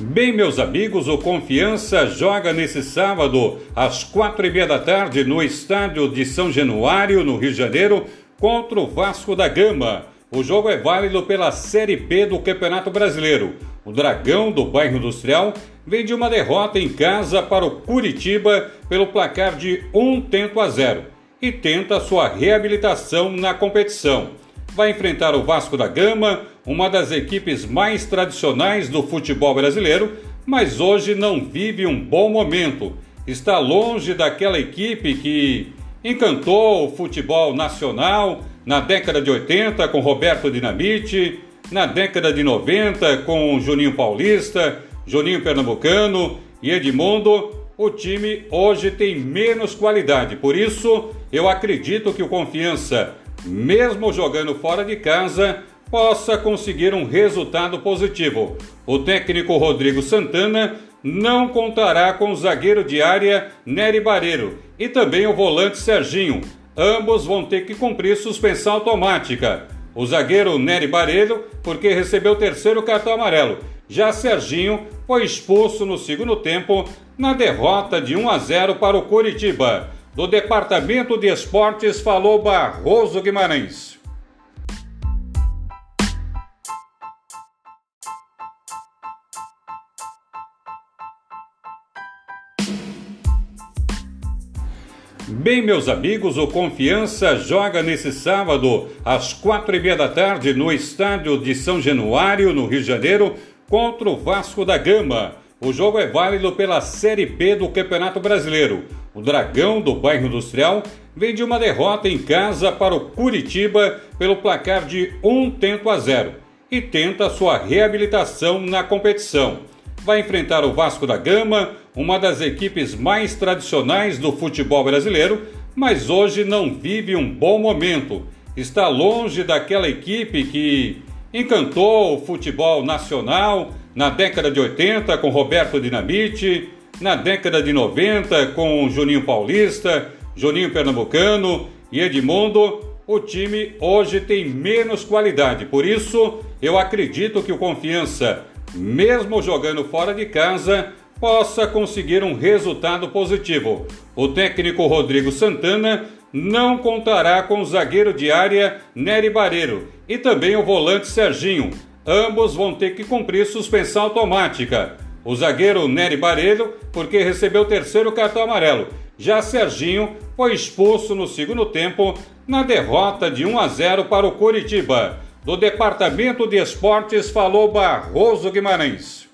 Bem, meus amigos, o Confiança joga nesse sábado, às quatro e meia da tarde, no estádio de São Januário, no Rio de Janeiro, contra o Vasco da Gama. O jogo é válido pela Série B do Campeonato Brasileiro. O Dragão do bairro Industrial vem de uma derrota em casa para o Curitiba pelo placar de um tento a zero e tenta sua reabilitação na competição vai enfrentar o Vasco da Gama, uma das equipes mais tradicionais do futebol brasileiro, mas hoje não vive um bom momento. Está longe daquela equipe que encantou o futebol nacional na década de 80 com Roberto Dinamite, na década de 90 com Juninho Paulista, Juninho Pernambucano e Edmundo. O time hoje tem menos qualidade, por isso eu acredito que o Confiança mesmo jogando fora de casa, possa conseguir um resultado positivo. O técnico Rodrigo Santana não contará com o zagueiro de área Nery Bareiro e também o volante Serginho. Ambos vão ter que cumprir suspensão automática. O zagueiro Nery Bareiro, porque recebeu o terceiro cartão amarelo. Já Serginho foi expulso no segundo tempo na derrota de 1 a 0 para o Curitiba. Do Departamento de Esportes falou Barroso Guimarães. Bem, meus amigos, o Confiança joga nesse sábado, às quatro e meia da tarde, no estádio de São Januário, no Rio de Janeiro, contra o Vasco da Gama. O jogo é válido pela Série B do Campeonato Brasileiro. O Dragão do bairro Industrial vem de uma derrota em casa para o Curitiba pelo placar de um tento a zero e tenta sua reabilitação na competição. Vai enfrentar o Vasco da Gama, uma das equipes mais tradicionais do futebol brasileiro, mas hoje não vive um bom momento. Está longe daquela equipe que encantou o futebol nacional na década de 80 com Roberto Dinamite, na década de 90 com Juninho Paulista, Juninho Pernambucano e Edmundo, o time hoje tem menos qualidade. Por isso, eu acredito que o Confiança, mesmo jogando fora de casa, possa conseguir um resultado positivo. O técnico Rodrigo Santana não contará com o zagueiro de área Nery Bareiro e também o volante Serginho ambos vão ter que cumprir suspensão automática. O zagueiro Nery Barelho, porque recebeu o terceiro cartão amarelo. Já Serginho foi expulso no segundo tempo na derrota de 1 a 0 para o Curitiba. Do Departamento de Esportes falou Barroso Guimarães.